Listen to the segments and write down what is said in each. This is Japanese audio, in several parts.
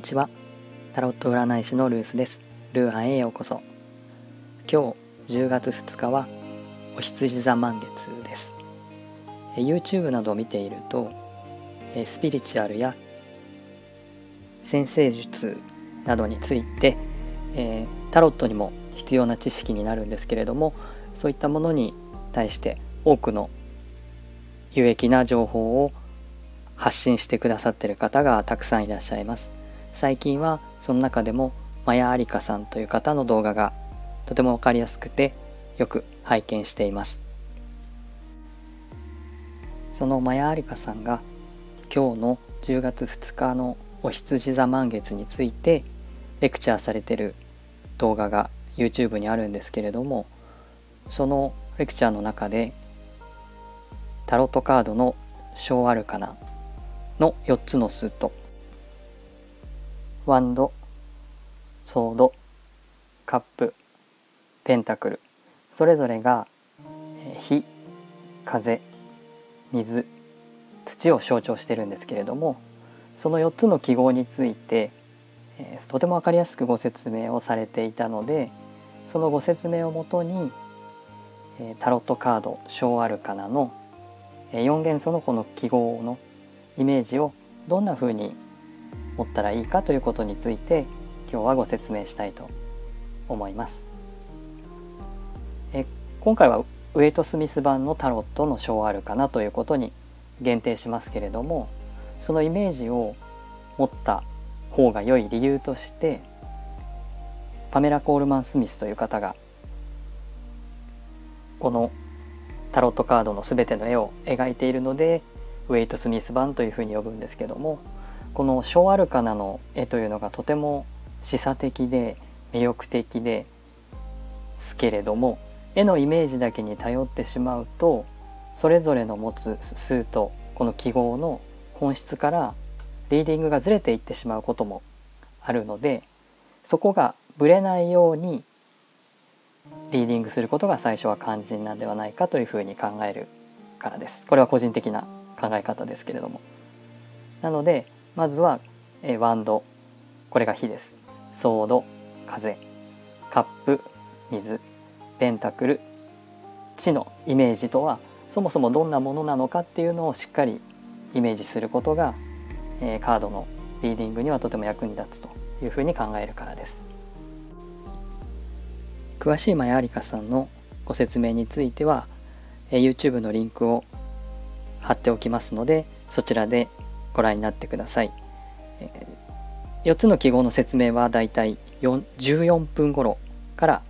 にちは。タロット占い師のルースです。ルーハンへようこそ。今日10月2日はお羊座満月です。YouTube などを見ているとスピリチュアルや先生術などについてえタロットにも必要な知識になるんですけれどもそういったものに対して多くの有益な情報を発信してくださってる方がたくさんいらっしゃいます。最近はその中でもマヤアリカさんという方の動画がとても分かりやすくてよく拝見しています。そのマヤアリカさんが今日の10月2日のお羊座満月についてレクチャーされてる動画が YouTube にあるんですけれどもそのレクチャーの中でタロットカードの小アルカナの4つのスートワンドソードカップペンタクルそれぞれが火風水土を象徴してるんですけれどもその4つの記号について、とても分かりやすくご説明をされていたのでそのご説明をもとに、タロットカード小アルカナの4元素のこの記号のイメージをどんな風に持ったらいいかということについて今日はご説明したいと思います。え今回はウェイト・スミス版のタロットの章あるかなということに限定しますけれどもそのイメージを持った方が良い理由としてパメラ・コールマン・スミスという方がこのタロットカードの全ての絵を描いているのでウェイト・スミス版というふうに呼ぶんですけどもこの小アルカナの絵というのがとても示唆的で魅力的ですけれども絵のイメージだけに頼ってしまうとそれぞれの持つ数とこの記号の本質からリーディングがずれていってしまうこともあるのでそこがぶれないようにリーディングすることが最初は肝心なんではないかというふうに考えるからです。これは個人的な考え方ですけれどもなのでまずは、えワンド。これが火ですソード風カップ水ペンタクル地のイメージとはそもそもどんなものなのかっていうのをしっかりイメージすることが、えー、カードのリーディングにはとても役に立つというふうに考えるからです。詳しいマヤアリカさんのご説明については、えー、YouTube のリンクを貼っておきますのでそちらでご覧になってください、えー、4つの記号の説明はだいたい14分頃から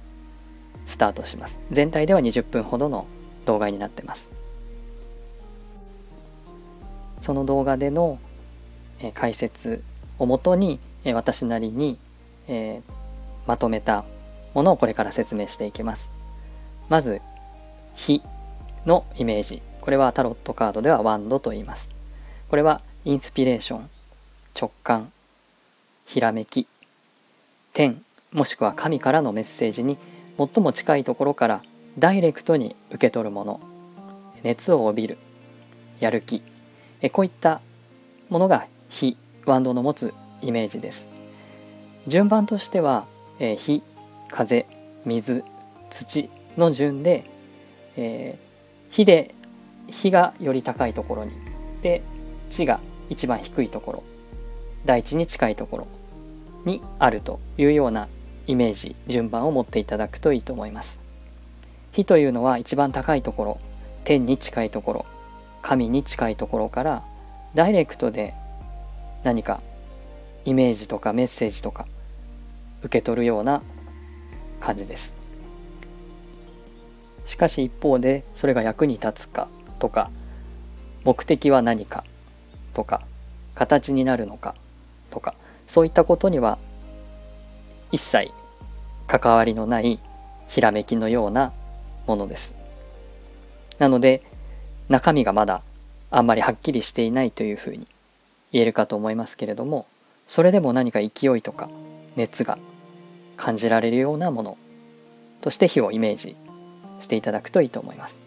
スタートします。全体では20分ほどの動画になってます。その動画での、え解説をもとに、え私なりに、えー、まとめたものをこれから説明していきます。まず「火」のイメージ。これはタロットカードではワンドと言います。これはインスピレーション、直感、ひらめき、天もしくは神からのメッセージに最も近いところからダイレクトに受け取るもの、熱を帯びる、やる気、えこういったものが火、ワンドの持つイメージです。順番としては、え火、風、水、土の順で、えー、火で火がより高いところにで地が一番低いところ大地に近いところにあるというようなイメージ順番を持っていただくといいと思います。火というのは一番高いところ天に近いところ神に近いところからダイレクトで何かイメージとかメッセージとか受け取るような感じです。しかし一方でそれが役に立つかとか目的は何かとか形になるのかとかそういったことには一切関わりのないひらめきのようなものです。なので中身がまだあんまりはっきりしていないというふうに言えるかと思いますけれどもそれでも何か勢いとか熱が感じられるようなものとして火をイメージしていただくといいと思います。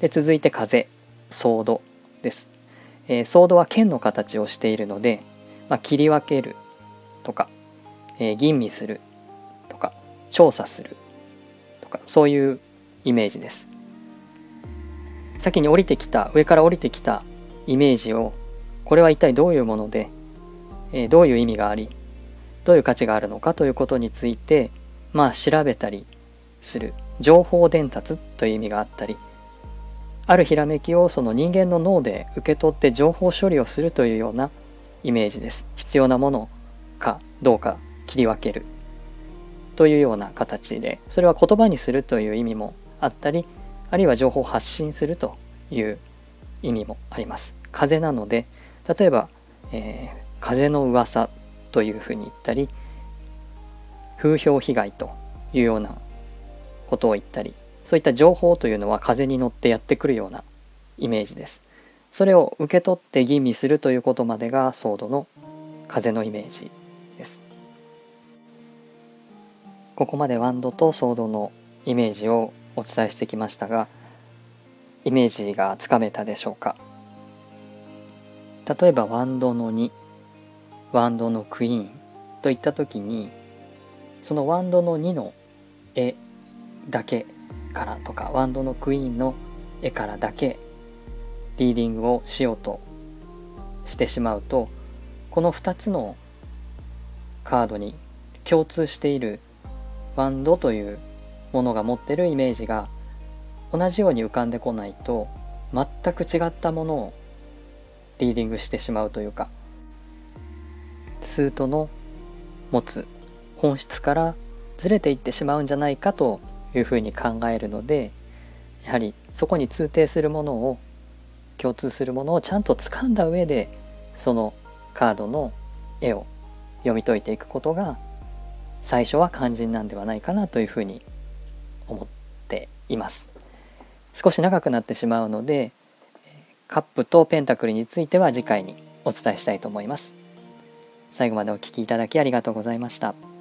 で続いて風ソードです、えー、ソードは剣の形をしているので、まあ、切り分けるとか、えー、吟味するとか調査するとかそういうイメージです。先に降りてきた上から降りてきたイメージをこれは一体どういうもので、えー、どういう意味がありどういう価値があるのかということについてまあ調べたりする。情報伝達という意味があったりあるひらめきをその人間の脳で受け取って情報処理をするというようなイメージです必要なものかどうか切り分けるというような形でそれは言葉にするという意味もあったりあるいは情報を発信するという意味もあります。風なので例えば、えー、風の噂というふうに言ったり風評被害というようなことを言ったりそういった情報というのは風に乗ってやってくるようなイメージです。それを受け取って吟味するということまでがソードの風のイメージです。ここまでワンドとソードのイメージをお伝えしてきましたがイメージがつかめたでしょうか？例えばワンドの2ワンドのクイーンといった時にそのワンドの2の絵だけからとかワンドのクイーンの絵からだけリーディングをしようとしてしまうとこの2つのカードに共通しているワンドというものが持ってるイメージが同じように浮かんでこないと全く違ったものをリーディングしてしまうというかスートの持つ本質からずれていってしまうんじゃないかというふうに考えるのでやはりそこに通底するものを共通するものをちゃんと掴んだ上でそのカードの絵を読み解いていくことが最初は肝心なんではないかなというふうに思っています少し長くなってしまうのでカップとペンタクルについては次回にお伝えしたいと思います最後までお聴きいただきありがとうございました。